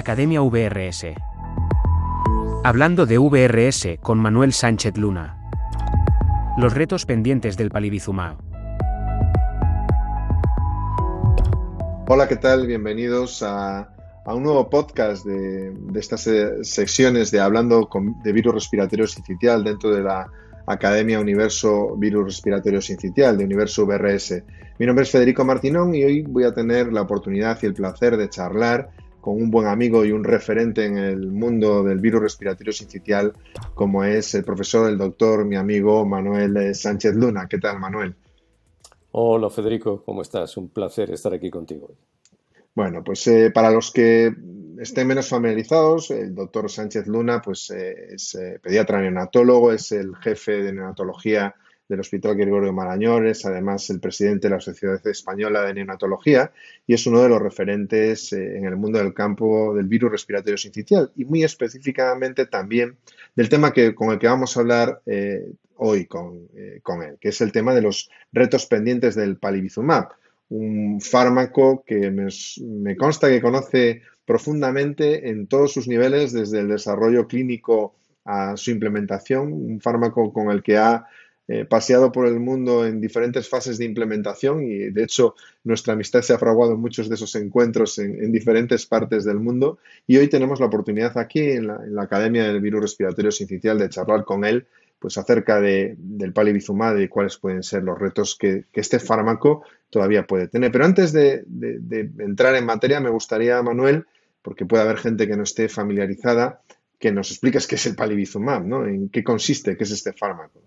Academia VRS. Hablando de VRS con Manuel Sánchez Luna. Los retos pendientes del palivizumab. Hola, ¿qué tal? Bienvenidos a, un nuevo podcast de, estas secciones de hablando de virus respiratorio sincitial dentro de la Academia Universo Virus Respiratorio Sincitial de Universo VRS. Mi nombre es Federico Martinón y hoy voy a tener la oportunidad y el placer de charlar con un buen amigo y un referente en el mundo del virus respiratorio sincitial, como es el profesor, el doctor, mi amigo Manuel Sánchez Luna. ¿Qué tal, Manuel? Hola, Federico, ¿cómo estás? Un placer estar aquí contigo. Bueno, pues eh, para los que estén menos familiarizados, el doctor Sánchez Luna pues, eh, es eh, pediatra neonatólogo, es el jefe de neonatología del Hospital Gregorio Marañón, además el presidente de la Sociedad Española de Neonatología y es uno de los referentes eh, en el mundo del campo del virus respiratorio sincitial y muy específicamente también del tema que, con el que vamos a hablar eh, hoy eh, con, él, que es el tema de los retos pendientes del palivizumab, un fármaco que me, me consta que conoce profundamente en todos sus niveles, desde el desarrollo clínico a su implementación, un fármaco con el que ha eh, paseado por el mundo en diferentes fases de implementación y de hecho nuestra amistad se ha fraguado en muchos de esos encuentros en, diferentes partes del mundo y hoy tenemos la oportunidad aquí en la, Academia del Virus Respiratorio Sincitial de charlar con él pues acerca de, del palivizumab y cuáles pueden ser los retos que, este fármaco todavía puede tener. Pero antes de, entrar en materia, me gustaría, Manuel, porque puede haber gente que no esté familiarizada, que nos expliques qué es el palivizumab, ¿no? En qué consiste, qué es este fármaco.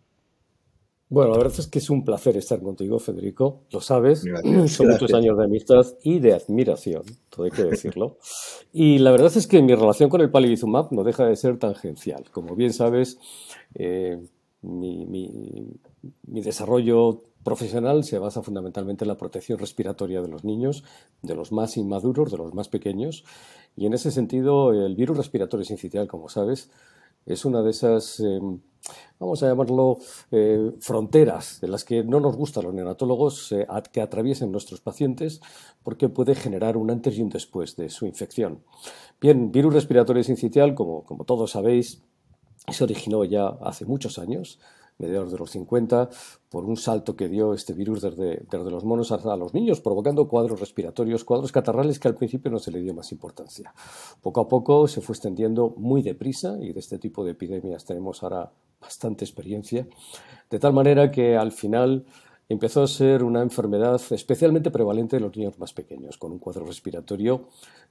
Bueno, la verdad es que es un placer estar contigo, Federico. Lo sabes, son muchos años de amistad y de admiración, todo hay que decirlo. y la verdad es que mi relación con el palivizumab no deja de ser tangencial. Como bien sabes, eh, mi, mi desarrollo profesional se basa fundamentalmente en la protección respiratoria de los niños, de los más inmaduros, de los más pequeños. Y en ese sentido, el virus respiratorio sincitial, como sabes, es una de esas, em, vamos a llamarlo, eh, fronteras de las que no nos gustan los neonatólogos eh, que atraviesen nuestros pacientes porque puede generar un antes y un después de su infección. Bien, virus respiratorio sincitial, como, como todos sabéis, se originó ya hace muchos años mediados de los 50, por un salto que dio este virus desde, desde los monos a los niños, provocando cuadros respiratorios, cuadros catarrales que al principio no se le dio más importancia. Poco a poco se fue extendiendo muy deprisa y de este tipo de epidemias tenemos ahora bastante experiencia, de tal manera que al final empezó a ser una enfermedad especialmente prevalente en los niños más pequeños, con un cuadro respiratorio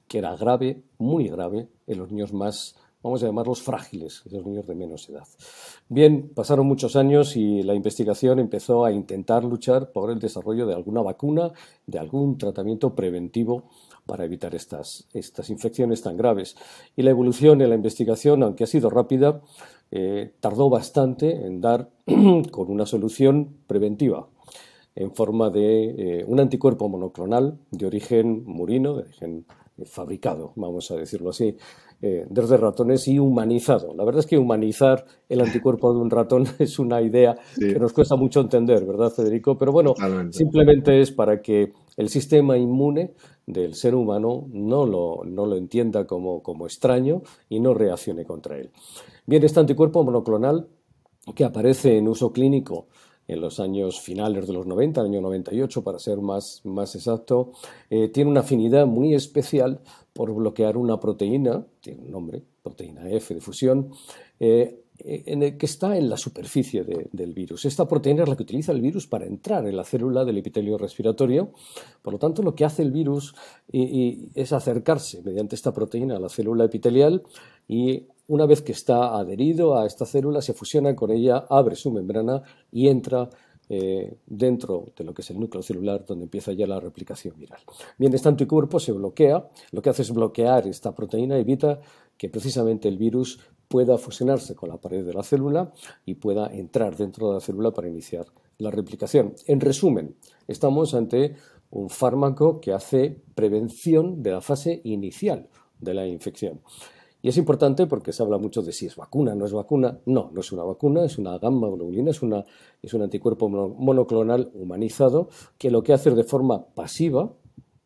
que era grave, muy grave, en los niños más vamos a llamarlos frágiles, esos niños de menos edad. Bien, pasaron muchos años y la investigación empezó a intentar luchar por el desarrollo de alguna vacuna, de algún tratamiento preventivo para evitar estas, estas infecciones tan graves. Y la evolución en la investigación, aunque ha sido rápida, eh, tardó bastante en dar con una solución preventiva en forma de eh, un anticuerpo monoclonal de origen murino, de origen fabricado, vamos a decirlo así, eh, desde ratones y humanizado. La verdad es que humanizar el anticuerpo de un ratón es una idea que nos cuesta mucho entender, ¿verdad, Federico? Pero bueno, simplemente es para que el sistema inmune del ser humano no lo, no lo entienda como, como extraño y no reaccione contra él. Bien, este anticuerpo monoclonal que aparece en uso clínico en los años finales de los 90, el año 98 para ser más, más exacto, eh, tiene una afinidad muy especial por bloquear una proteína, tiene un nombre, proteína F de fusión, eh, que está en la superficie del virus. Esta proteína es la que utiliza el virus para entrar en la célula del epitelio respiratorio. Por lo tanto, lo que hace el virus es acercarse mediante esta proteína a la célula epitelial y una vez que está adherido a esta célula, se fusiona con ella, abre su membrana y entra eh, dentro de lo que es el núcleo celular donde empieza ya la replicación viral. Bien, este anticuerpo se bloquea, lo que hace es bloquear esta proteína, evita que precisamente el virus pueda fusionarse con la pared de la célula y pueda entrar dentro de la célula para iniciar la replicación. En resumen, estamos ante un fármaco que hace prevención de la fase inicial de la infección. Y es importante porque se habla mucho de si es vacuna, no es vacuna. No, no es una vacuna, es una gamma globulina, es, una, es un anticuerpo monoclonal humanizado que lo que hace es de forma pasiva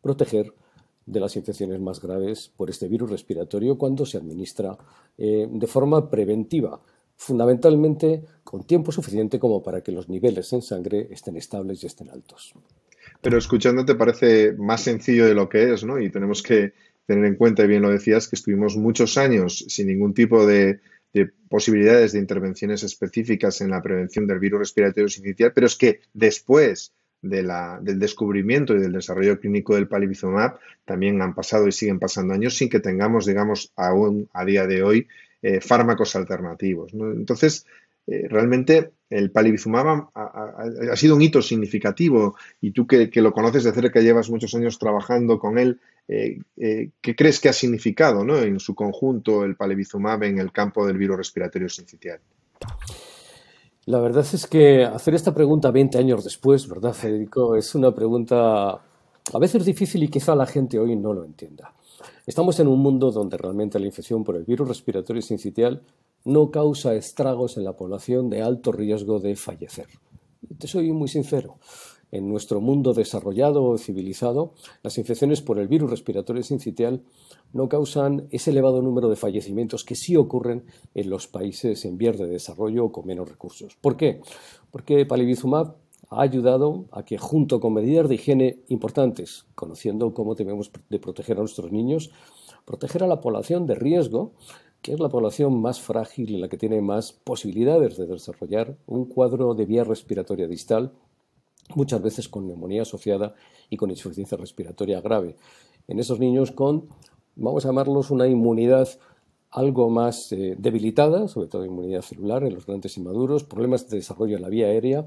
proteger de las infecciones más graves por este virus respiratorio cuando se administra eh, de forma preventiva, fundamentalmente con tiempo suficiente como para que los niveles en sangre estén estables y estén altos. Pero escuchándote parece más sencillo de lo que es, ¿no? Y tenemos que tener en cuenta, y bien lo decías, que estuvimos muchos años sin ningún tipo de, posibilidades de intervenciones específicas en la prevención del virus respiratorio sincitial, pero es que después del descubrimiento y del desarrollo clínico del palivizumab también han pasado y siguen pasando años sin que tengamos, digamos, aún a día de hoy eh, fármacos alternativos. Entonces, eh, realmente el palivizumab ha, sido un hito significativo y tú que, lo conoces de cerca, llevas muchos años trabajando con él, eh, eh, ¿qué crees que ha significado ¿no? en su conjunto el palivizumab en el campo del virus respiratorio sincitial? La verdad es que hacer esta pregunta 20 años después, ¿verdad, Federico? Es una pregunta a veces difícil y quizá la gente hoy no lo entienda. Estamos en un mundo donde realmente la infección por el virus respiratorio sincitial no causa estragos en la población de alto riesgo de fallecer. Te soy muy sincero. En nuestro mundo desarrollado o civilizado, las infecciones por el virus respiratorio sincitial no causan ese elevado número de fallecimientos que sí ocurren en los países en vías de desarrollo o con menos recursos. ¿Por qué? Porque palivizumab ha ayudado a que, junto con medidas de higiene importantes, conociendo cómo debemos de proteger a nuestros niños, proteger a la población de riesgo que es la población más frágil y la que tiene más posibilidades de desarrollar un cuadro de vía respiratoria distal, muchas veces con neumonía asociada y con insuficiencia respiratoria grave. En esos niños con, vamos a llamarlos, una inmunidad algo más eh, debilitada, sobre todo inmunidad celular en los grandes inmaduros, problemas de desarrollo en la vía aérea,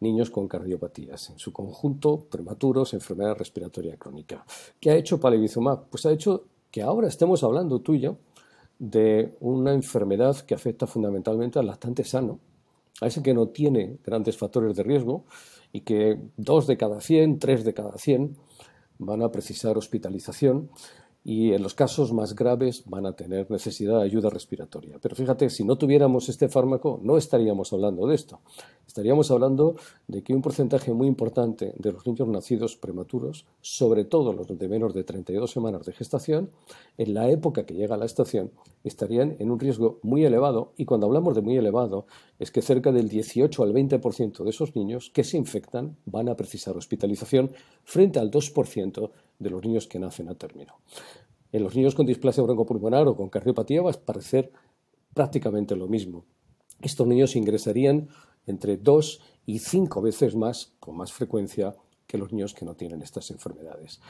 niños con cardiopatías, en su conjunto prematuros, enfermedad respiratoria crónica. ¿Qué ha hecho palivizumab? Pues ha hecho que ahora estemos hablando tú y yo de una enfermedad que afecta fundamentalmente al lactante sano, a ese que no tiene grandes factores de riesgo y que dos de cada 100, tres de cada 100 van a precisar hospitalización y en los casos más graves van a tener necesidad de ayuda respiratoria. Pero fíjate, si no tuviéramos este fármaco, no estaríamos hablando de esto. Estaríamos hablando de que un porcentaje muy importante de los niños nacidos prematuros, sobre todo los de menos de 32 semanas de gestación, en la época que llega la estación, estarían en un riesgo muy elevado. Y cuando hablamos de muy elevado, es que cerca del 18 al 20% de esos niños que se infectan van a precisar hospitalización frente al 2% de los niños que nacen a término. En los niños con displasia broncopulmonar o con cardiopatía va a parecer prácticamente lo mismo. Estos niños ingresarían entre dos y cinco veces más, con más frecuencia, que los niños que no tienen estas enfermedades.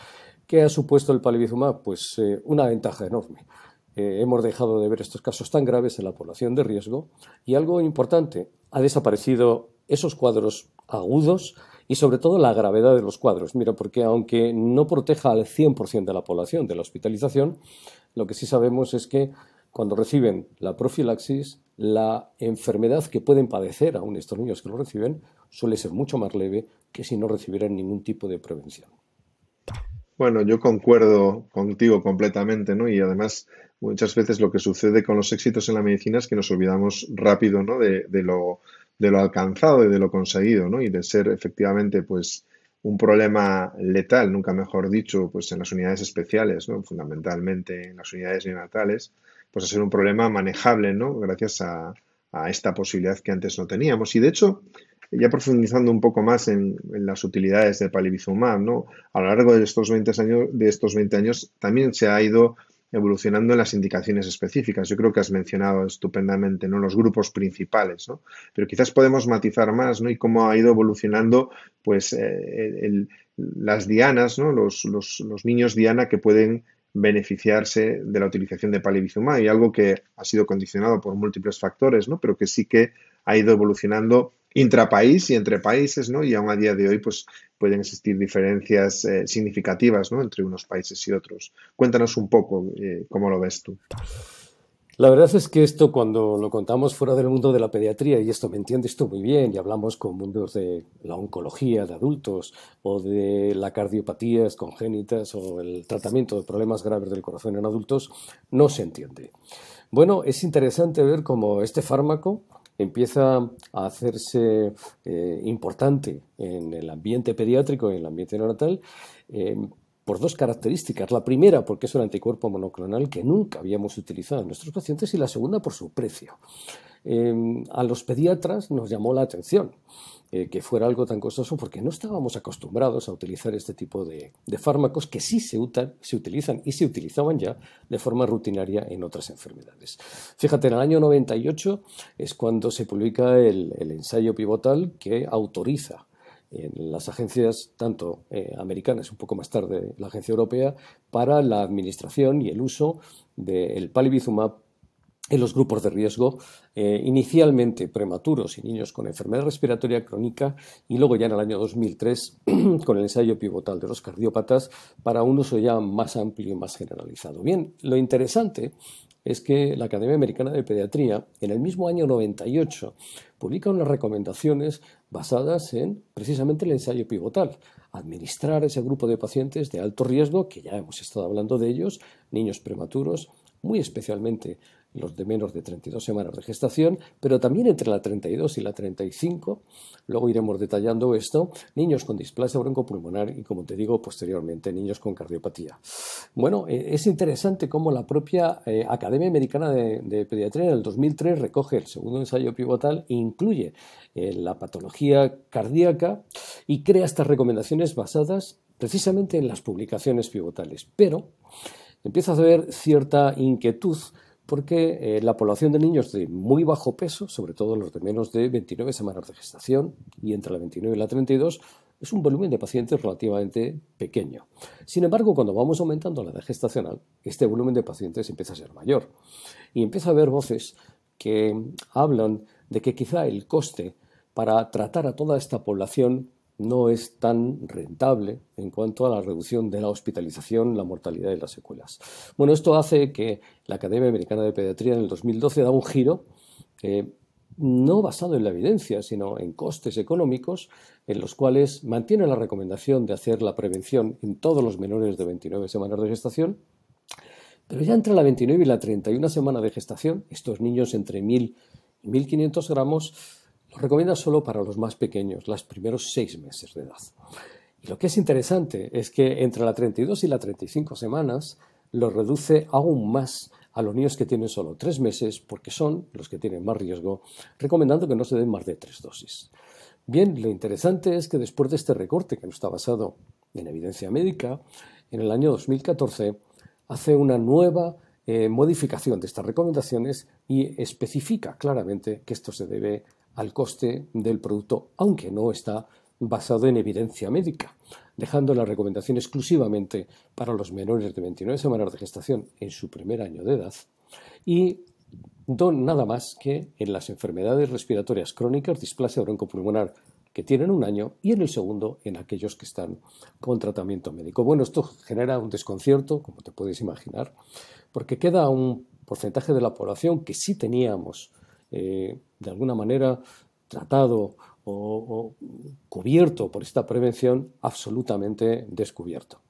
¿Qué ha supuesto el palivizumab? Pues eh, una ventaja enorme. Eh, hemos dejado de ver estos casos tan graves en la población de riesgo y algo importante, ha desaparecido esos cuadros agudos y sobre todo la gravedad de los cuadros. Mira, porque aunque no proteja al 100% de la población de la hospitalización, lo que sí sabemos es que cuando reciben la profilaxis, la enfermedad que pueden padecer aún estos niños que lo reciben suele ser mucho más leve que si no recibieran ningún tipo de prevención. Bueno, yo concuerdo contigo completamente, ¿no? Y además, muchas veces lo que sucede con los éxitos en la medicina es que nos olvidamos rápido, ¿no? de lo de lo alcanzado y de lo conseguido, ¿no? Y de ser efectivamente, pues, un problema letal, nunca mejor dicho, pues en las unidades especiales, ¿no? fundamentalmente en las unidades neonatales, pues a ser un problema manejable, ¿no? Gracias a, esta posibilidad que antes no teníamos. Y de hecho, ya profundizando un poco más en, las utilidades de palivizumab, ¿no? A lo largo de estos 20 años, de estos 20 años también se ha ido evolucionando en las indicaciones específicas. Yo creo que has mencionado estupendamente ¿no? los grupos principales, ¿no? pero quizás podemos matizar más ¿no? y cómo ha ido evolucionando pues, eh, las dianas, ¿no? Los, los, niños diana que pueden beneficiarse de la utilización de palivizumab y algo que ha sido condicionado por múltiples factores, ¿no? pero que sí que ha ido evolucionando intrapaís y entre países, ¿no? Y aún a día de hoy, pues pueden existir diferencias eh, significativas, ¿no? Entre unos países y otros. Cuéntanos un poco eh, cómo lo ves tú. La verdad es que esto cuando lo contamos fuera del mundo de la pediatría, y esto me entiendes tú muy bien, y hablamos con mundos de la oncología de adultos o de la cardiopatías congénitas o el tratamiento de problemas graves del corazón en adultos, no se entiende. Bueno, es interesante ver cómo este fármaco empieza a hacerse eh, importante en el ambiente pediátrico y en el ambiente neonatal, eh, por dos características. La primera, porque es un anticuerpo monoclonal que nunca habíamos utilizado en nuestros pacientes, y la segunda, por su precio. Em, a los pediatras nos llamó la atención eh, que fuera algo tan costoso porque no estábamos acostumbrados a utilizar este tipo de, fármacos que sí se, se, utilizan y se utilizaban ya de forma rutinaria en otras enfermedades. Fíjate, en el año 98 es cuando se publica el, ensayo pivotal que autoriza en las agencias, tanto eh, americanas, un poco más tarde la agencia europea, para la administración y el uso del palivizumab en los grupos de riesgo, eh, inicialmente prematuros y niños con enfermedad respiratoria crónica y luego ya en el año 2003 con el ensayo pivotal de los cardiópatas para un uso ya más amplio y más generalizado. Bien, lo interesante es que la Academia Americana de Pediatría en el mismo año 98 publica unas recomendaciones basadas en precisamente el ensayo pivotal, administrar ese grupo de pacientes de alto riesgo, que ya hemos estado hablando de ellos, niños prematuros, muy especialmente los de menos de 32 semanas de gestación, pero también entre la 32 y la 35, luego iremos detallando esto, niños con displasia broncopulmonar y, como te digo, posteriormente niños con cardiopatía. Bueno, eh, es interesante cómo la propia eh, Academia Americana de, Pediatría en el 2003 recoge el segundo ensayo pivotal e incluye eh, la patología cardíaca y crea estas recomendaciones basadas precisamente en las publicaciones pivotales. Pero empieza a haber cierta inquietud porque eh, la población de niños de muy bajo peso, sobre todo los de menos de 29 semanas de gestación y entre la 29 y la 32, es un volumen de pacientes relativamente pequeño. Sin embargo, cuando vamos aumentando la edad gestacional, este volumen de pacientes empieza a ser mayor y empieza a haber voces que hablan de que quizá el coste para tratar a toda esta población no es tan rentable en cuanto a la reducción de la hospitalización, la mortalidad y las secuelas. Bueno, esto hace que la Academia Americana de Pediatría en el 2012 da un giro no basado en la evidencia, sino en costes económicos, en los cuales mantiene la recomendación de hacer la prevención en todos los menores de 29 semanas de gestación, pero ya entre la 29 y la 31 semana de gestación, estos niños entre 1000 y 1500 gramos, lo recomienda solo para los más pequeños, los primeros seis meses de edad. Y lo que es interesante es que entre la 32 y la 35 semanas lo reduce aún más a los niños que tienen solo tres meses, porque son los que tienen más riesgo, recomendando que no se den más de tres dosis. Bien, lo interesante es que después de este recorte, que no está basado en evidencia médica, en el año 2014 hace una nueva eh, modificación de estas recomendaciones y especifica claramente que esto se debe al coste del producto, aunque no está basado en evidencia médica, dejando la recomendación exclusivamente para los menores de 29 semanas de gestación en su primer año de edad y nada más que en las enfermedades respiratorias crónicas, displasia broncopulmonar, que tienen un año, y en el segundo en aquellos que están con tratamiento médico. Bueno, esto genera un desconcierto, como te puedes imaginar, porque queda un porcentaje de la población que sí teníamos eh, de alguna manera tratado o, cubierto por esta prevención absolutamente descubierto.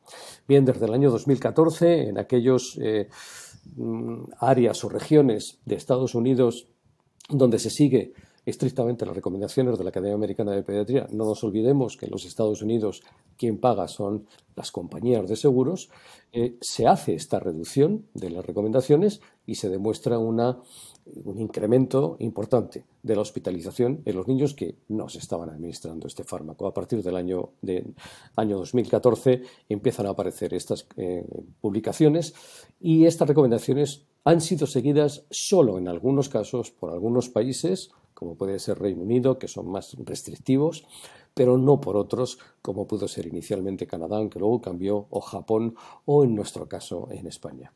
Bien, desde el año 2014, en aquellos eh, mm, áreas o regiones de Estados Unidos donde se sigue estrictamente las recomendaciones de la Academia Americana de Pediatría, no nos olvidemos que en los Estados Unidos quien paga son las compañías de seguros, eh, se hace esta reducción de las recomendaciones y se demuestra una un incremento importante de la hospitalización en los niños que no se estaban administrando este fármaco. A partir del año, año 2014 empiezan a aparecer estas eh, publicaciones y estas recomendaciones han sido seguidas solo en algunos casos por algunos países, como puede ser Reino Unido, que son más restrictivos, pero no por otros, como pudo ser inicialmente Canadá, aunque luego cambió, o Japón, o en nuestro caso en España.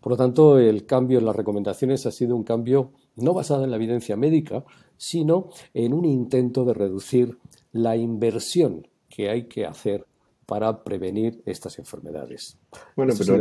Por lo tanto, el cambio en las recomendaciones ha sido un cambio no basado en la evidencia médica, sino en un intento de reducir la inversión que hay que hacer para prevenir estas enfermedades. Bueno, pero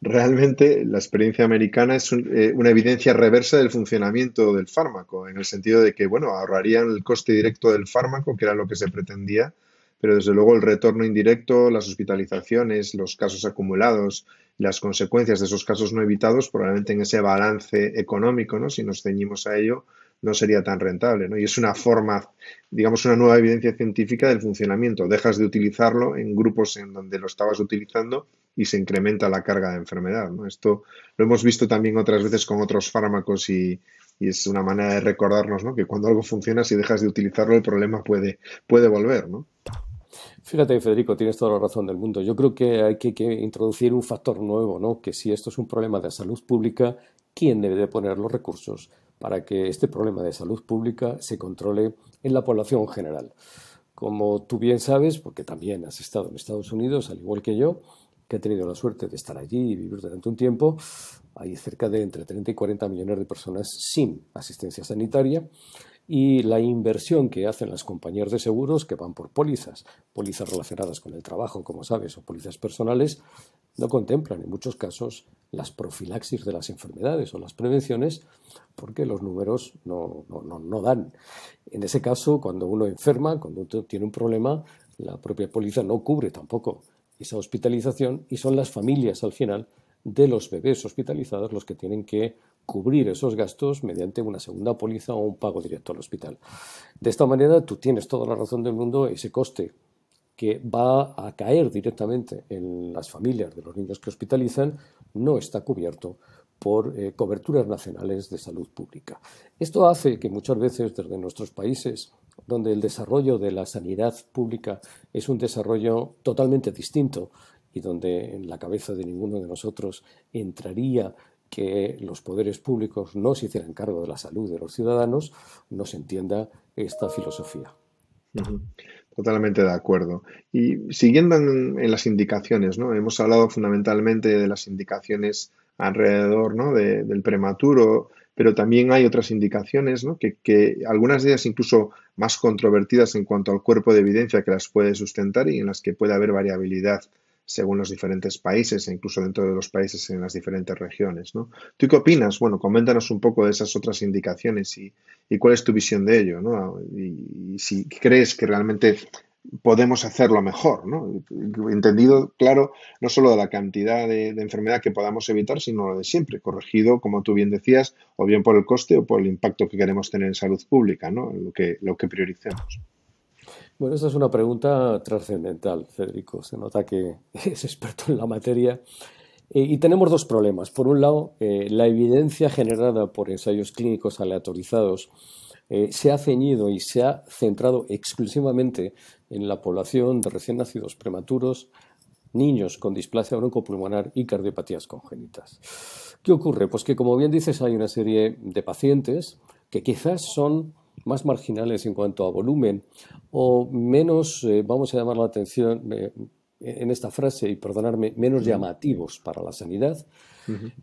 realmente la experiencia americana es eh, una evidencia reversa del funcionamiento del fármaco, en el sentido de que, bueno, ahorrarían el coste directo del fármaco, que era lo que se pretendía, pero desde luego el retorno indirecto, las hospitalizaciones, los casos acumulados las consecuencias de esos casos no evitados, probablemente en ese balance económico, ¿no? si nos ceñimos a ello, no sería tan rentable, ¿no? Y es una forma, digamos, una nueva evidencia científica del funcionamiento. Dejas de utilizarlo en grupos en donde lo estabas utilizando y se incrementa la carga de enfermedad, ¿no? Esto lo hemos visto también otras veces con otros fármacos y, es una manera de recordarnos, ¿no? Que cuando algo funciona, si dejas de utilizarlo, el problema puede, puede volver, ¿no? Fíjate, Federico, tienes toda la razón del mundo. Yo creo que hay que, que, introducir un factor nuevo, ¿no? Que si esto es un problema de salud pública, ¿quién debe de poner los recursos para que este problema de salud pública se controle en la población general? Como tú bien sabes, porque también has estado en Estados Unidos, al igual que yo, que he tenido la suerte de estar allí y vivir durante un tiempo, hay cerca de entre 30 y 40 millones de personas sin asistencia sanitaria y la inversión que hacen las compañías de seguros que van por pólizas, pólizas relacionadas con el trabajo, como sabes, o pólizas personales, no contemplan en muchos casos las profilaxis de las enfermedades o las prevenciones porque los números no, no, dan. En ese caso, cuando uno enferma, cuando uno tiene un problema, la propia póliza no cubre tampoco esa hospitalización y son las familias al final de los bebés hospitalizados los que tienen que cubrir esos gastos mediante una segunda póliza o un pago directo al hospital. De esta manera, tú tienes toda la razón del mundo, ese coste que va a caer directamente en las familias de los niños que hospitalizan no está cubierto por eh, coberturas nacionales de salud pública. Esto hace que muchas veces desde nuestros países, donde el desarrollo de la sanidad pública es un desarrollo totalmente distinto y donde en la cabeza de ninguno de nosotros entraría que los poderes públicos no se hicieran cargo de la salud de los ciudadanos, no se entienda esta filosofía. Totalmente de acuerdo. Y siguiendo en, las indicaciones, ¿no? Hemos hablado fundamentalmente de las indicaciones alrededor ¿no? del prematuro, pero también hay otras indicaciones, ¿no? que, que, algunas de ellas incluso más controvertidas en cuanto al cuerpo de evidencia que las puede sustentar y en las que puede haber variabilidad según los diferentes países e incluso dentro de los países en las diferentes regiones. ¿no? ¿Tú qué opinas? Bueno, coméntanos un poco de esas otras indicaciones y, cuál es tu visión de ello, ¿no? Y, si crees que realmente podemos hacerlo mejor, ¿no? Entendido, claro, no solo de la cantidad de, enfermedad que podamos evitar, sino lo de siempre, corregido, como tú bien decías, o bien por el coste o por el impacto que queremos tener en salud pública, ¿no? Lo que, lo que prioricemos. Bueno, esa es una pregunta trascendental, Federico. Se nota que es experto en la materia. Eh, y tenemos dos problemas. Por un lado, eh, la evidencia generada por ensayos clínicos aleatorizados eh, se ha ceñido y se ha centrado exclusivamente en la población de recién nacidos prematuros, niños con displasia broncopulmonar y cardiopatías congénitas. ¿Qué ocurre? Pues que, como bien dices, hay una serie de pacientes que quizás son más marginales en cuanto a volumen o menos, eh, vamos a llamar la atención eh, en esta frase y perdonarme, menos llamativos para la sanidad,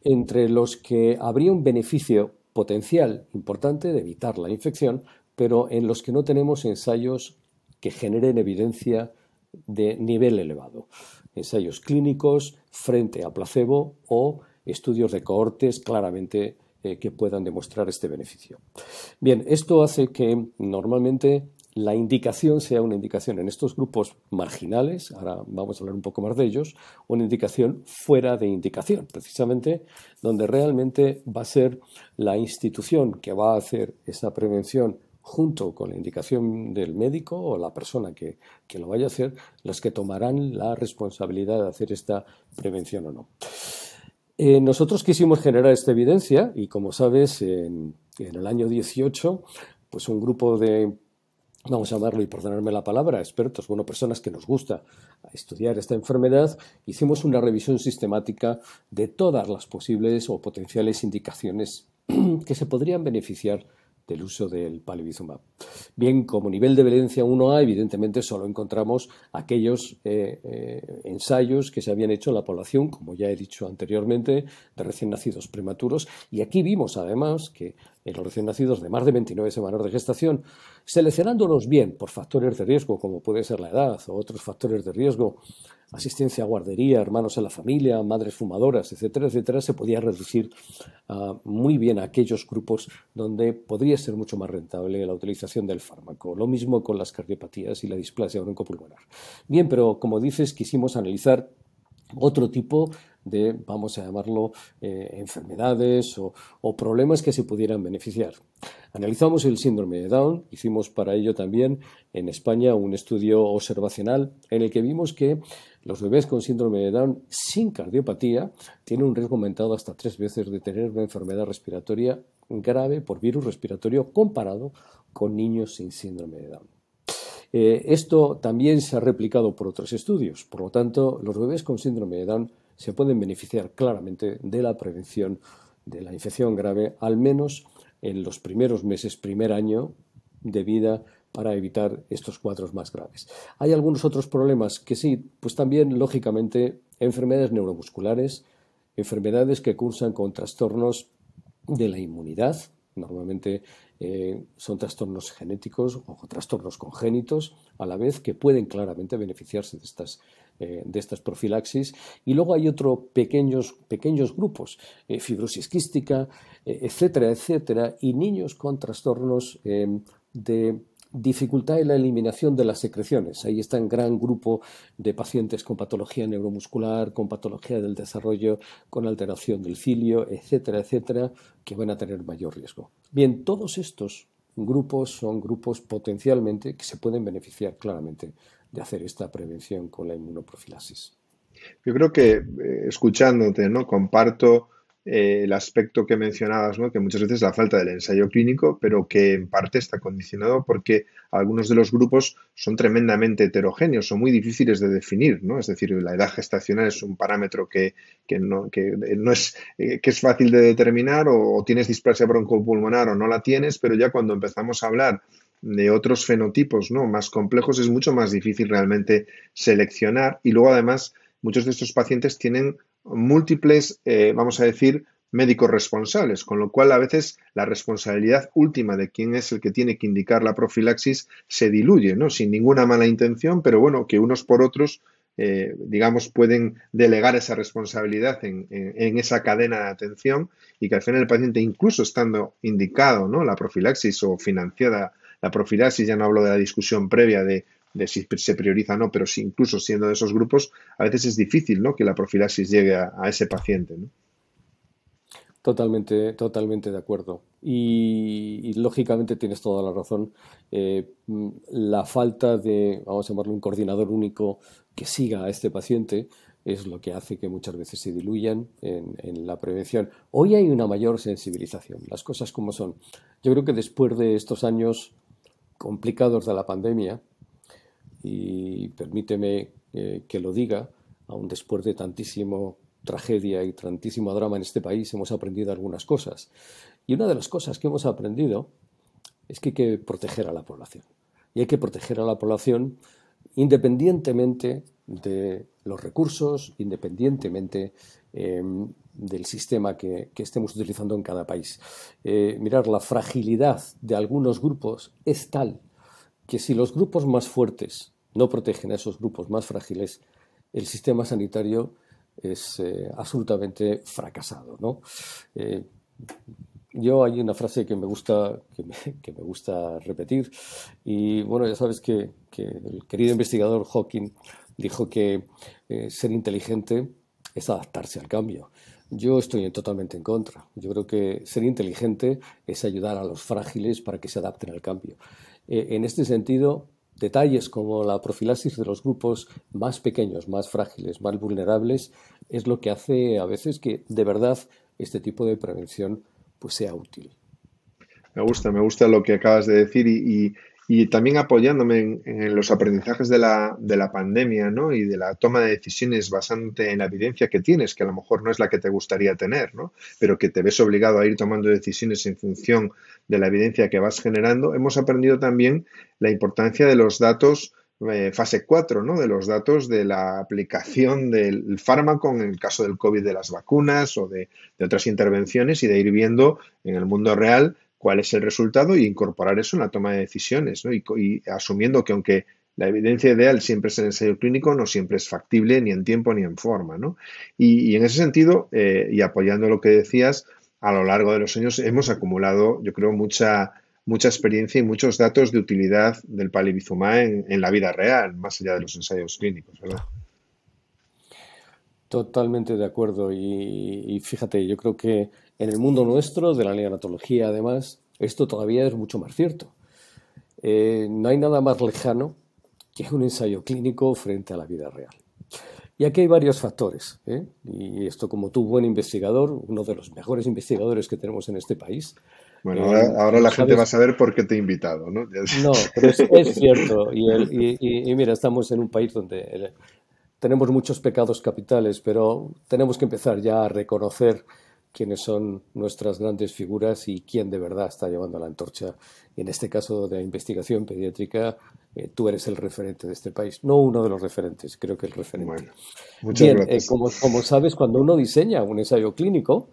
entre los que habría un beneficio potencial importante de evitar la infección, pero en los que no tenemos ensayos que generen evidencia de nivel elevado. Ensayos clínicos frente a placebo o estudios de cohortes claramente eh, que puedan demostrar este beneficio. Bien, esto hace que normalmente la indicación sea una indicación en estos grupos marginales, ahora vamos a hablar un poco más de ellos, una indicación fuera de indicación, precisamente donde realmente va a ser la institución que va a hacer esa prevención junto con la indicación del médico o la persona que, que lo vaya a hacer, las que tomarán la responsabilidad de hacer esta prevención o no. Eh, nosotros quisimos generar esta evidencia y, como sabes, en, el año 18, pues un grupo de, vamos a llamarlo y perdonarme la palabra, expertos, bueno, personas que nos gusta estudiar esta enfermedad, hicimos una revisión sistemática de todas las posibles o potenciales indicaciones que se podrían beneficiar del uso del palivizumab. Bien, como nivel de evidencia 1A, evidentemente solo encontramos aquellos eh, eh, ensayos que se habían hecho en la población, como ya he dicho anteriormente, de recién nacidos prematuros. Y aquí vimos además que en los recién nacidos de más de 29 semanas de gestación, seleccionándolos bien por factores de riesgo, como puede ser la edad o otros factores de riesgo, asistencia a guardería, hermanos en la familia, madres fumadoras, etcétera, etcétera, se podía reducir uh, muy bien a aquellos grupos donde podría ser mucho más rentable la utilización del fármaco. Lo mismo con las cardiopatías y la displasia broncopulmonar. Bien, pero como dices, quisimos analizar otro tipo de, vamos a llamarlo, eh, enfermedades o, problemas que se pudieran beneficiar. Analizamos el síndrome de Down, hicimos para ello también en España un estudio observacional en el que vimos que los bebés con síndrome de Down sin cardiopatía tienen un riesgo aumentado hasta tres veces de tener una enfermedad respiratoria grave por virus respiratorio comparado con niños sin síndrome de Down. Eh, esto también se ha replicado por otros estudios. Por lo tanto, los bebés con síndrome de Down se pueden beneficiar claramente de la prevención de la infección grave, al menos en los primeros meses, primer año de vida para evitar estos cuadros más graves. Hay algunos otros problemas que sí, pues también, lógicamente, enfermedades neuromusculares, enfermedades que cursan con trastornos de la inmunidad, normalmente eh, son trastornos genéticos o trastornos congénitos, a la vez que pueden claramente beneficiarse de estas, eh, de estas profilaxis. Y luego hay otros pequeños, pequeños grupos, eh, fibrosis quística, etcétera, etcétera, y niños con trastornos de dificultad en la eliminación de las secreciones. Ahí está un gran grupo de pacientes con patología neuromuscular, con patología del desarrollo, con alteración del cilio, etcétera, etcétera, que van a tener mayor riesgo. Bien, todos estos grupos son grupos potencialmente que se pueden beneficiar claramente de hacer esta prevención con la inmunoprofilaxis. Yo creo que eh, escuchándote, ¿no? Comparto eh, el aspecto que mencionabas, ¿no? que muchas veces es la falta del ensayo clínico, pero que en parte está condicionado porque algunos de los grupos son tremendamente heterogéneos, son muy difíciles de definir, ¿no? Es decir, la edad gestacional es un parámetro que, no, no, es, eh, que es fácil de determinar o, tienes displasia broncopulmonar o no la tienes, pero ya cuando empezamos a hablar de otros fenotipos ¿no? más complejos es mucho más difícil realmente seleccionar y luego además muchos de estos pacientes tienen múltiples, eh, vamos a decir, médicos responsables, con lo cual a veces la responsabilidad última de quién es el que tiene que indicar la profilaxis se diluye, ¿no? Sin ninguna mala intención, pero bueno, que unos por otros, eh, digamos, pueden delegar esa responsabilidad en, esa cadena de atención y que al final el paciente, incluso estando indicado, ¿no? La profilaxis o financiada la profilaxis, ya no hablo de la discusión previa de si se prioriza o no, pero si incluso siendo de esos grupos, a veces es difícil ¿no? que la profilaxis llegue a, ese paciente. ¿no? Totalmente, totalmente de acuerdo. Y, lógicamente tienes toda la razón. Eh, la falta de, vamos a llamarlo, un coordinador único que siga a este paciente es lo que hace que muchas veces se diluyan en, la prevención. Hoy hay una mayor sensibilización, las cosas como son. Yo creo que después de estos años complicados de la pandemia, y permíteme eh, que lo diga, aún después de tantísimo tragedia y tantísimo drama en este país, hemos aprendido algunas cosas. Y una de las cosas que hemos aprendido es que hay que proteger a la población. Y hay que proteger a la población independientemente de los recursos, independientemente em, del sistema que, estemos utilizando en cada país. Eh, mirar, la fragilidad de algunos grupos es tal que si los grupos más fuertes no protegen a esos grupos más frágiles, el sistema sanitario es eh, absolutamente fracasado. ¿no? Eh, yo hay una frase que me gusta, que me, gusta repetir y bueno, ya sabes que, el querido investigador Hawking dijo que ser inteligente es adaptarse al cambio. Yo estoy totalmente en contra. Yo creo que ser inteligente es ayudar a los frágiles para que se adapten al cambio. Eh, en este sentido, detalles como la profilaxis de los grupos más pequeños, más frágiles, más vulnerables, es lo que hace a veces que de verdad este tipo de prevención pues, sea útil. Me gusta, me gusta lo que acabas de decir y, y también apoyándome en, los aprendizajes de la, de la, pandemia ¿no? y de la toma de decisiones basante en la evidencia que tienes, que a lo mejor no es la que te gustaría tener, ¿no? pero que te ves obligado a ir tomando decisiones en función de la evidencia que vas generando, hemos aprendido también la importancia de los datos eh, fase 4, ¿no? de los datos de la aplicación del fármaco en el caso del COVID de las vacunas o de, de otras intervenciones y de ir viendo en el mundo real cuál es el resultado y incorporar eso en la toma de decisiones, ¿no? y, asumiendo que aunque la evidencia ideal siempre es el ensayo clínico, no siempre es factible ni en tiempo ni en forma. ¿no? Y, en ese sentido, eh, y apoyando lo que decías, a lo largo de los años hemos acumulado, yo creo, mucha, mucha experiencia y muchos datos de utilidad del palivizumab en, en la vida real, más allá de los ensayos clínicos, ¿verdad? Totalmente de acuerdo. Y, fíjate, yo creo que en el mundo nuestro, de la neonatología además, esto todavía es mucho más cierto. Eh, no hay nada más lejano que un ensayo clínico frente a la vida real. Y aquí hay varios factores. ¿eh? Y esto, como tú, buen investigador, uno de los mejores investigadores que tenemos en este país. Bueno, ahora, la gente va a saber por qué te he invitado, ¿no? No, pero es, cierto. Y, mira, estamos en un país donde tenemos muchos pecados capitales, pero tenemos que empezar ya a reconocer quiénes son nuestras grandes figuras y quién de verdad está llevando la antorcha. En este caso de la investigación pediátrica, eh, tú eres el referente de este país, no uno de los referentes, creo que el referente. Bueno, muchas Bien, eh, como, como, sabes, cuando uno diseña un ensayo clínico,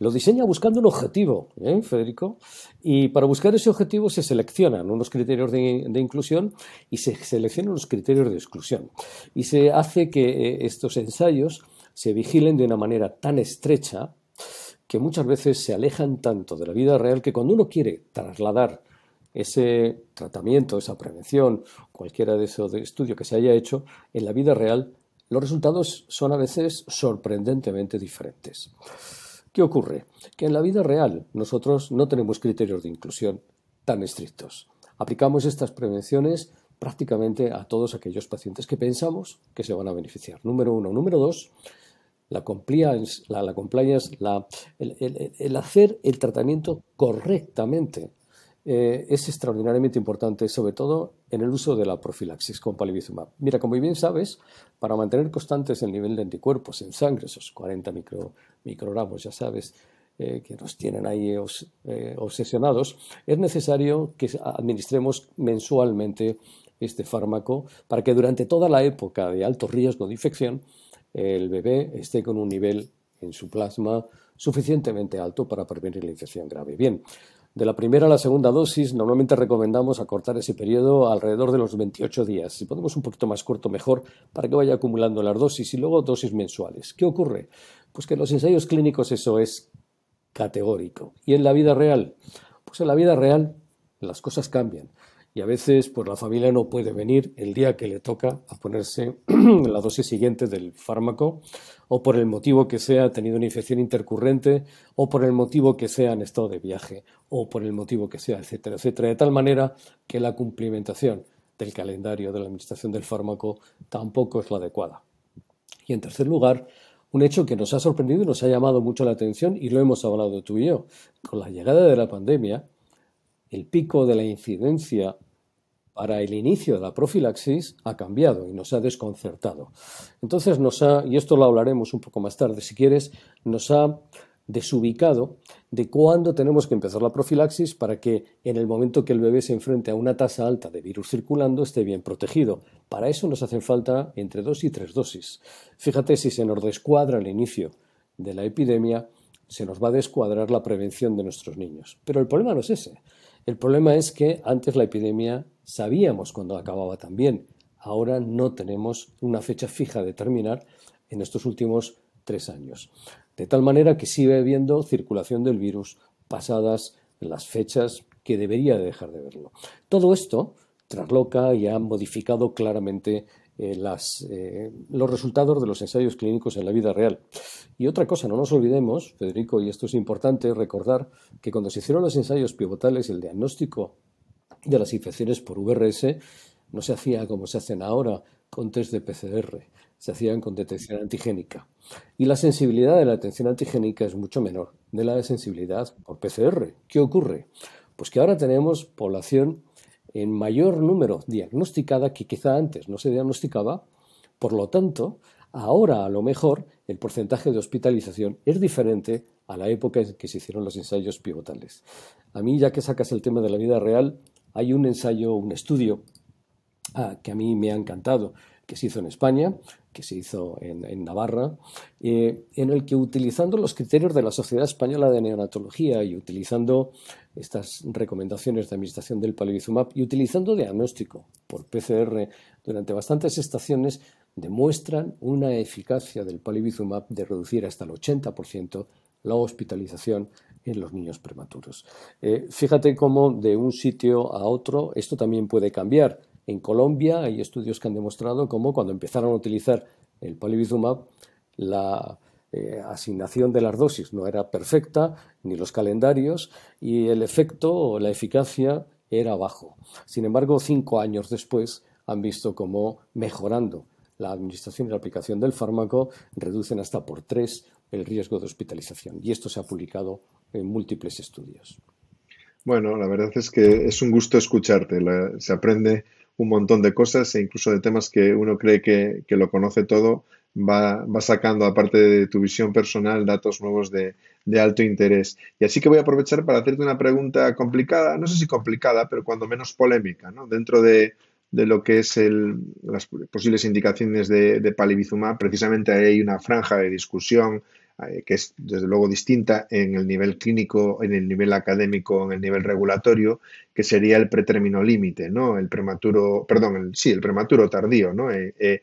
lo diseña buscando un objetivo, ¿eh, Federico? Y para buscar ese objetivo se seleccionan unos criterios de, de, inclusión y se seleccionan unos criterios de exclusión. Y se hace que estos ensayos se vigilen de una manera tan estrecha que muchas veces se alejan tanto de la vida real que cuando uno quiere trasladar ese tratamiento, esa prevención, cualquiera de esos de estudio que se haya hecho, en la vida real los resultados son a veces sorprendentemente diferentes. ¿Qué ocurre? Que en la vida real nosotros no tenemos criterios de inclusión tan estrictos. Aplicamos estas prevenciones prácticamente a todos aquellos pacientes que pensamos que se van a beneficiar. Número uno. Número dos, la compliance, la, compliance el, hacer el tratamiento correctamente eh, es extraordinariamente importante, sobre todo en el uso de la profilaxis con palivizumab. Mira, como bien sabes, para mantener constantes el nivel de anticuerpos en sangre, esos 40 microgramos, ya sabes, eh, que nos tienen ahí eh, obsesionados, es necesario que administremos mensualmente este fármaco para que durante toda la época de alto riesgo de infección el bebé esté con un nivel en su plasma suficientemente alto para prevenir la infección grave. Bien, de la primera a la segunda dosis normalmente recomendamos acortar ese periodo alrededor de los 28 días. Si podemos un poquito más corto, mejor, para que vaya acumulando las dosis y luego dosis mensuales. ¿Qué ocurre? Pues que en los ensayos clínicos eso es categórico. ¿Y en la vida real? Pues en la vida real las cosas cambian y a veces pues la familia no puede venir el día que le toca a ponerse la dosis siguiente del fármaco o por el motivo que sea ha tenido una infección intercurrente o por el motivo que sea en estado de viaje o por el motivo que sea, etcétera, etcétera, de tal manera que la cumplimentación del calendario de la administración del fármaco tampoco es la adecuada. Y en tercer lugar, un hecho que nos ha sorprendido y nos ha llamado mucho la atención y lo hemos hablado tú y yo. Con la llegada de la pandemia, el pico de la incidencia para el inicio de la profilaxis ha cambiado y nos ha desconcertado. Entonces nos ha, y esto lo hablaremos un poco más tarde si quieres, nos ha desubicado de cuándo tenemos que empezar la profilaxis para que en el momento que el bebé se enfrente a una tasa alta de virus circulando esté bien protegido. Para eso nos hacen falta entre dos y tres dosis. Fíjate si se nos descuadra el inicio de la epidemia, se nos va a descuadrar la prevención de nuestros niños. Pero el problema no es ese. El problema es que antes la epidemia sabíamos cuándo acababa también. Ahora no tenemos una fecha fija de terminar en estos últimos tres años. De tal manera que sigue habiendo circulación del virus pasadas las fechas que debería dejar de verlo. Todo esto trasloca y ha modificado claramente eh, eh, los resultados de los ensayos clínicos en la vida real. Y otra cosa, no nos olvidemos, Federico, y esto es importante recordar, que cuando se hicieron los ensayos pivotales, el diagnóstico de las infecciones por VRS no se hacía como se hacen ahora con test de PCR, se hacían con detección antigénica. Y la sensibilidad de la detección antigénica es mucho menor de la sensibilidad por PCR. ¿Qué ocurre? Pues que ahora tenemos población en mayor número diagnosticada que quizá antes no se diagnosticaba. Por lo tanto, ahora a lo mejor el porcentaje de hospitalización es diferente a la época en que se hicieron los ensayos pivotales. A mí, ya que sacas el tema de la vida real, hay un ensayo, un estudio ah, que a mí me ha encantado, que se hizo en España, que se hizo en, Navarra, eh, en el que utilizando los criterios de la Sociedad Española de Neonatología y utilizando estas recomendaciones de administración del palivizumab y utilizando diagnóstico por PCR durante bastantes estaciones, demuestran una eficacia del palivizumab de reducir hasta el 80% la hospitalización en los niños prematuros. Eh, fíjate cómo de un sitio a otro esto también puede cambiar. En Colombia hay estudios que han demostrado cómo cuando empezaron a utilizar el polivizumab, la eh, asignación de las dosis no era perfecta, ni los calendarios, y el efecto o la eficacia era bajo. Sin embargo, cinco años después han visto cómo mejorando la administración y la aplicación del fármaco reducen hasta por tres el riesgo de hospitalización. Y esto se ha publicado en múltiples estudios. Bueno, la verdad es que es un gusto escucharte. se aprende un montón de cosas e incluso de temas que uno cree que, lo conoce todo, va, sacando, aparte de tu visión personal, datos nuevos de, alto interés. Y así que voy a aprovechar para hacerte una pregunta complicada, no sé si complicada, pero cuando menos polémica, ¿no? Dentro de, lo que es las posibles indicaciones de, de palivizumab, precisamente hay una franja de discusión eh, que es desde luego distinta en el nivel clínico, en el nivel académico, en el nivel regulatorio, que sería el pretérmino límite, ¿no? El prematuro, perdón, sí, el prematuro tardío, ¿no? Eh, eh,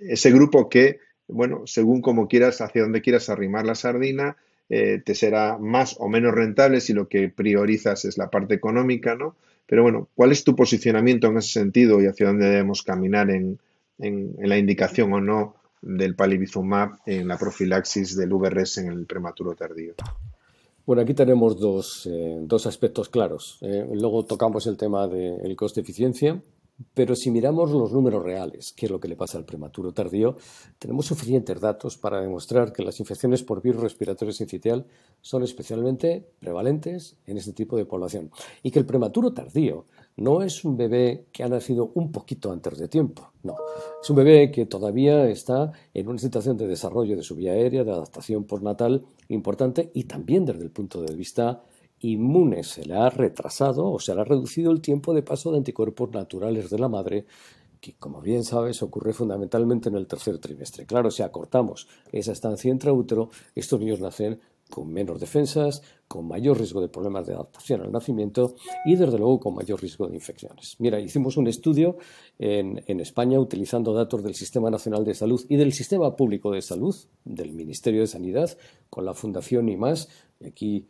ese grupo que, bueno, según como quieras, hacia donde quieras arrimar la sardina, te será más o menos rentable si lo que priorizas es la parte económica, ¿no? Pero bueno, ¿cuál es tu posicionamiento en ese sentido y hacia dónde debemos caminar en, en la indicación o no del palivizumab en la profilaxis del VRS en el prematuro tardío. Bueno, aquí tenemos dos, eh, dos aspectos claros. Eh, luego tocamos el tema del coste-eficiencia, pero si miramos los números reales, qué es lo que le pasa al prematuro tardío, tenemos suficientes datos para demostrar que las infecciones por virus respiratorio sincitial son especialmente prevalentes en este tipo de población y que el prematuro tardío no es un bebé que ha nacido un poquito antes de tiempo, no. Es un bebé que todavía está en una situación de desarrollo de su vía aérea, de adaptación postnatal importante y también desde el punto de vista inmune. Se le ha retrasado o se le ha reducido el tiempo de paso de anticuerpos naturales de la madre que como bien sabes ocurre fundamentalmente en el tercer trimestre. Claro, si acortamos esa estancia intraútero, estos niños nacen con menos defensas, con mayor riesgo de problemas de adaptación al nacimiento y desde luego con mayor riesgo de infecciones. Mira, hicimos un estudio en, España utilizando datos del Sistema Nacional de Salud y del Sistema Público de Salud, del Ministerio de Sanidad, con la Fundación IMAS. Y aquí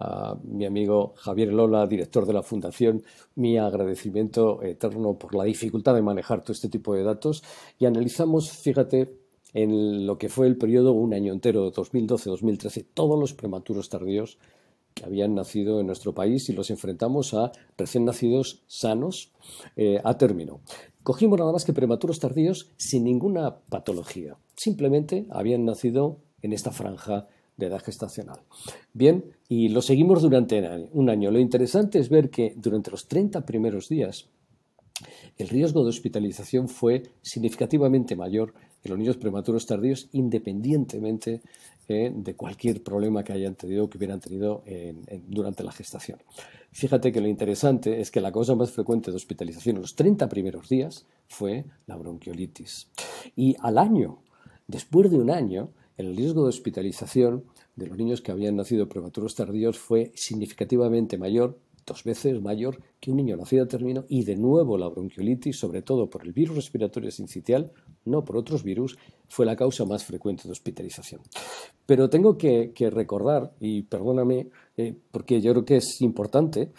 a mi amigo Javier Lola, director de la Fundación, mi agradecimiento eterno por la dificultad de manejar todo este tipo de datos y analizamos, fíjate, en lo que fue el periodo un año entero, 2012-2013, todos los prematuros tardíos que habían nacido en nuestro país y los enfrentamos a recién nacidos sanos eh, a término. Cogimos nada más que prematuros tardíos sin ninguna patología. Simplemente habían nacido en esta franja de edad gestacional. Bien, y lo seguimos durante un año. Lo interesante es ver que durante los 30 primeros días el riesgo de hospitalización fue significativamente mayor en los niños prematuros tardíos, independientemente eh, de cualquier problema que hayan tenido o que hubieran tenido durante la gestación. Fíjate que lo interesante es que la causa más frecuente de hospitalización en los 30 primeros días fue la bronquiolitis. Y al año, después de un año, el riesgo de hospitalización de los niños que habían nacido prematuros tardíos fue significativamente mayor dos veces mayor que un niño nacido a término y de nuevo la bronquiolitis, sobre todo por el virus respiratorio sincitial, no por otros virus, fue la causa más frecuente de hospitalización. Pero tengo que, recordar, y perdóname, eh, porque yo creo que es importante,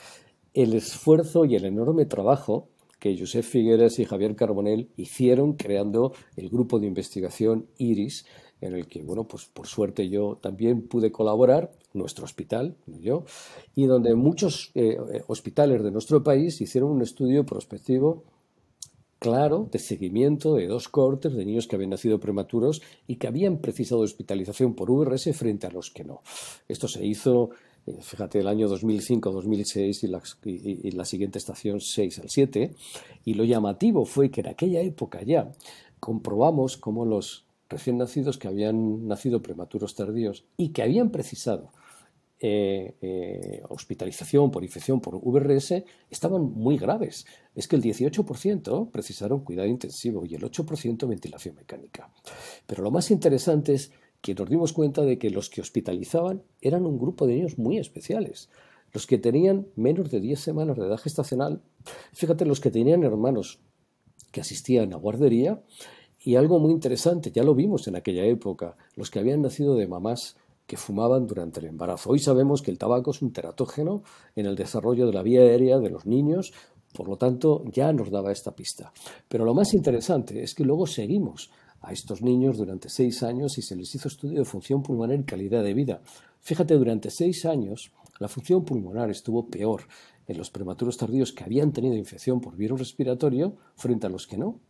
el esfuerzo y el enorme trabajo que Josep Figueres y Javier Carbonell hicieron creando el grupo de investigación IRIS, en el que, bueno, pues por suerte yo también pude colaborar, nuestro hospital, yo, y donde muchos eh, eh, hospitales de nuestro país hicieron un estudio prospectivo claro de seguimiento de dos cortes de niños que habían nacido prematuros y que habían precisado hospitalización por VRS frente a los que no. Esto se hizo, eh, fíjate, el año 2005-2006 y, la, y la siguiente estación 6 al 7, y lo llamativo fue que en aquella época ya comprobamos cómo los recién nacidos que habían nacido prematuros tardíos y que habían precisado eh, eh, hospitalización por infección por VRS estaban muy graves. Es que el 18% precisaron cuidado intensivo y el 8% ventilación mecánica. Pero lo más interesante es que nos dimos cuenta de que los que hospitalizaban eran un grupo de niños muy especiales. Los que tenían menos de 10 semanas de edad gestacional, fíjate, los que tenían hermanos que asistían a guardería y algo muy interesante, ya lo vimos en aquella época, los que habían nacido de mamás que fumaban durante el embarazo. Hoy sabemos que el tabaco es un teratógeno en el desarrollo de la vía aérea de los niños, por lo tanto ya nos daba esta pista. Pero lo más interesante es que luego seguimos a estos niños durante seis años y se les hizo estudio de función pulmonar y calidad de vida. Fíjate, durante seis años la función pulmonar estuvo peor en los prematuros tardíos que habían tenido infección por virus respiratorio frente a los que no.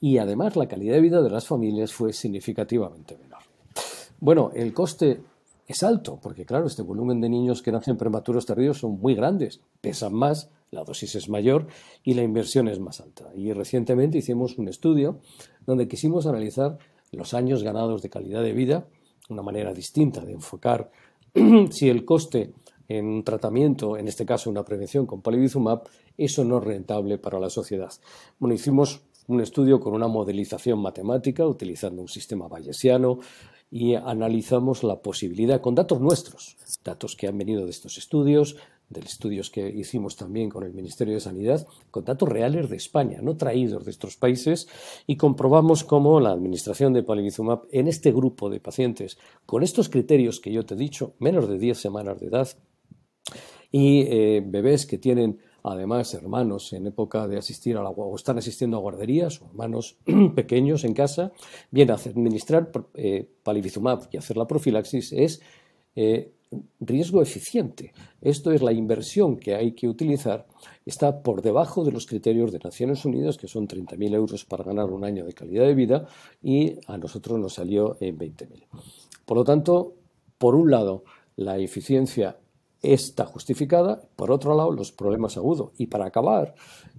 Y además la calidad de vida de las familias fue significativamente menor. Bueno, el coste es alto, porque claro, este volumen de niños que nacen prematuros tardíos son muy grandes, pesan más, la dosis es mayor y la inversión es más alta. Y recientemente hicimos un estudio donde quisimos analizar los años ganados de calidad de vida, una manera distinta de enfocar si el coste en un tratamiento, en este caso una prevención con palivizumab, eso no es rentable para la sociedad. Bueno, hicimos un estudio con una modelización matemática utilizando un sistema bayesiano, y analizamos la posibilidad con datos nuestros, datos que han venido de estos estudios, de estudios que hicimos también con el Ministerio de Sanidad, con datos reales de España, no traídos de estos países, y comprobamos cómo la administración de palivizumab en este grupo de pacientes, con estos criterios que yo te he dicho, menos de 10 semanas de edad, y eh, bebés que tienen además hermanos en época de asistir a o están asistiendo a guarderías o hermanos pequeños en casa, bien administrar eh, palivizumab y hacer la profilaxis es eh, riesgo eficiente. Esto es la inversión que hay que utilizar. Está por debajo de los criterios de Naciones Unidas, que son 30.000 euros para ganar un año de calidad de vida, y a nosotros nos salió en 20.000. Por lo tanto, por un lado, la eficiencia está justificada. Por otro lado, los problemas agudos. Y para acabar,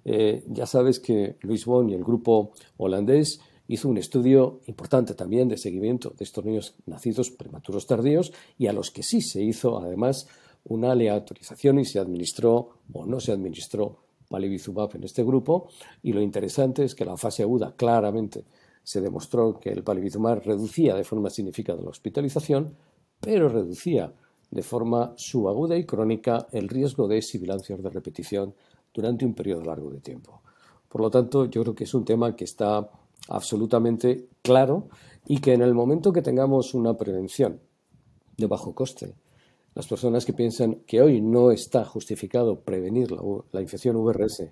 eh, ya sabes que Luis Bon y el grupo holandés hizo un estudio importante también de seguimiento de estos niños nacidos prematuros tardíos y a los que sí se hizo además una aleatorización y se administró o no se administró palivizumab en este grupo y lo interesante es que la fase aguda claramente se demostró que el palivizumab reducía de forma significativa la hospitalización, pero reducía de forma subaguda y crónica el riesgo de sibilancias de repetición durante un periodo largo de tiempo. Por lo tanto, yo creo que es un tema que está absolutamente claro y que en el momento que tengamos una prevención de bajo coste, las personas que piensan que hoy no está justificado prevenir la, la infección VRS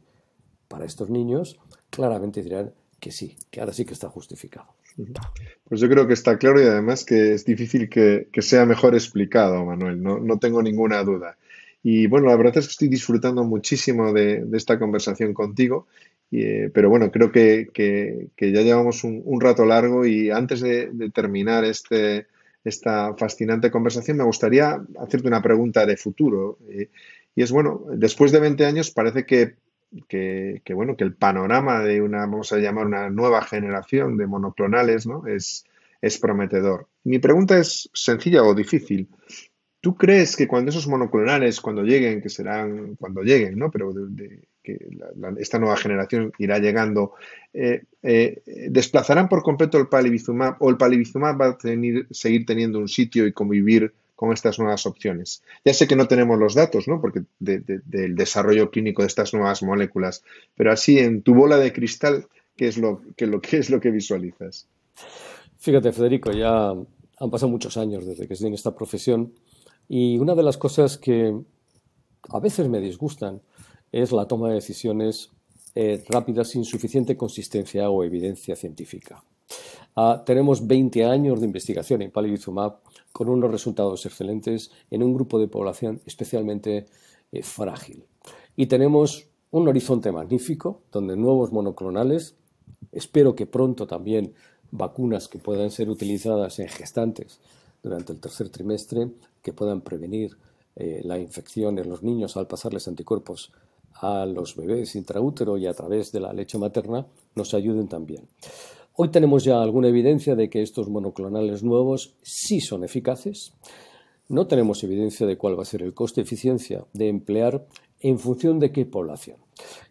para estos niños, claramente dirán que sí, que ahora sí que está justificado. Pues yo creo que está claro y además que es difícil que, sea mejor explicado, Manuel, no, tengo ninguna duda. Y bueno, la verdad es que estoy disfrutando muchísimo de, esta conversación contigo, eh, pero bueno, creo que, ya llevamos un, rato largo y antes de, terminar este, esta fascinante conversación me gustaría hacerte una pregunta de futuro. Eh, y es bueno, después de 20 años parece que que, bueno, que el panorama de una, vamos a llamar una nueva generación de monoclonales, ¿no? Es, es prometedor. Mi pregunta es sencilla o difícil. ¿Tú crees que cuando esos monoclonales, cuando lleguen, que serán cuando lleguen, ¿no? Pero que esta nueva generación irá llegando, eh, eh, desplazarán por completo el palivizumab o el palivizumab va a seguir teniendo un sitio y convivir con estas nuevas opciones. Ya sé que no tenemos los datos, ¿no? Porque del desarrollo clínico de estas nuevas moléculas, pero así en tu bola de cristal, ¿qué es lo, qué es lo que visualizas? Fíjate, Federico, ya han pasado muchos años desde que estoy en esta profesión y una de las cosas que a veces me disgustan es la toma de decisiones eh, rápidas sin suficiente consistencia o evidencia científica. Ah, tenemos 20 años de investigación en palivizumab con unos resultados excelentes en un grupo de población especialmente eh, frágil. Y tenemos un horizonte magnífico donde nuevos monoclonales, espero que pronto también vacunas que puedan ser utilizadas en gestantes durante el tercer trimestre, que puedan prevenir eh, la infección en los niños al pasarles anticuerpos a los bebés intraútero y a través de la leche materna, nos ayuden también. Hoy tenemos ya alguna evidencia de que estos monoclonales nuevos sí son eficaces. No tenemos evidencia de cuál va a ser el coste-eficiencia de emplear en función de qué población.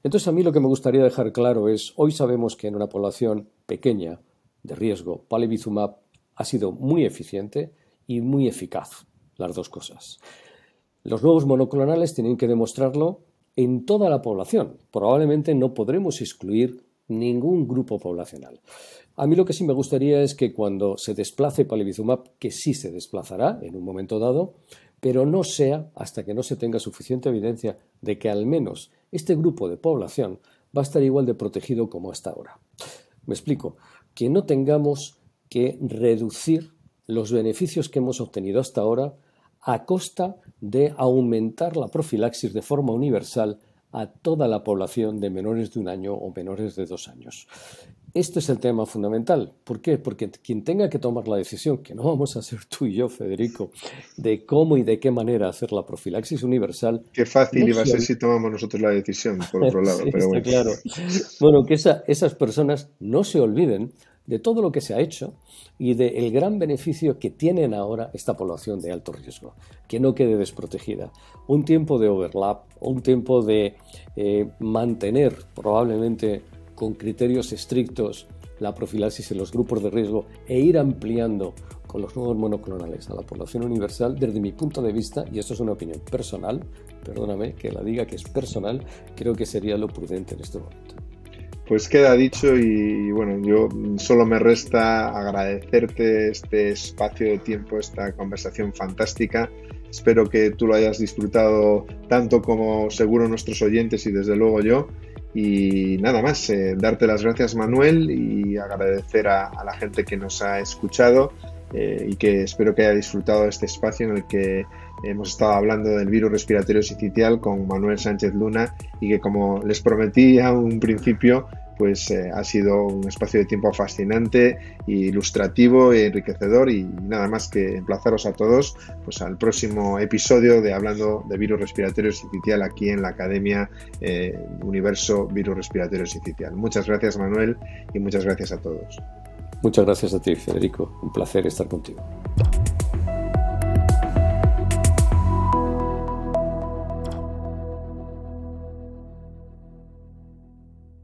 Entonces, a mí lo que me gustaría dejar claro es, hoy sabemos que en una población pequeña de riesgo, palivizumab ha sido muy eficiente y muy eficaz, las dos cosas. Los nuevos monoclonales tienen que demostrarlo en toda la población. Probablemente no podremos excluir ningún grupo poblacional. A mí lo que sí me gustaría es que cuando se desplace palivizumab, que sí se desplazará en un momento dado, pero no sea hasta que no se tenga suficiente evidencia de que al menos este grupo de población va a estar igual de protegido como hasta ahora. Me explico. que no tengamos que reducir los beneficios que hemos obtenido hasta ahora a costa de aumentar la profilaxis de forma universal a toda la población de menores de un año o menores de dos años. Este es el tema fundamental. ¿Por qué? Porque quien tenga que tomar la decisión, que no vamos a ser tú y yo, Federico, de cómo y de qué manera hacer la profilaxis universal. Qué fácil iba a ser si tomamos nosotros la decisión, por otro lado. pero bueno. claro. Bueno, que esas personas no se olviden de todo lo que se ha hecho y del gran beneficio que tienen ahora esta población de alto riesgo, que no quede desprotegida. Un tiempo de overlap, un tiempo de eh, mantener probablemente con criterios estrictos la profilaxis en los grupos de riesgo e ir ampliando con los nuevos monoclonales a la población universal, desde mi punto de vista, y esto es una opinión personal, perdóname que la diga que es personal, creo que sería lo prudente en este momento. Pues queda dicho y bueno, yo solo me resta agradecerte este espacio de tiempo, esta conversación fantástica. Espero que tú lo hayas disfrutado tanto como seguro nuestros oyentes y desde luego yo. Y nada más, eh, darte las gracias Manuel y agradecer a, la gente que nos ha escuchado eh, y que espero que haya disfrutado este espacio en el que hemos estado hablando del virus respiratorio sincitial con Manuel Sánchez Luna y que como les prometí a un principio, pues eh, ha sido un espacio de tiempo fascinante, ilustrativo e enriquecedor y nada más que emplazaros a todos pues al próximo episodio de Hablando de Virus Respiratorio Sincitial aquí en la Academia eh, Universo Virus Respiratorio Sincitial. Muchas gracias Manuel y muchas gracias a todos. Muchas gracias a ti Federico, un placer estar contigo.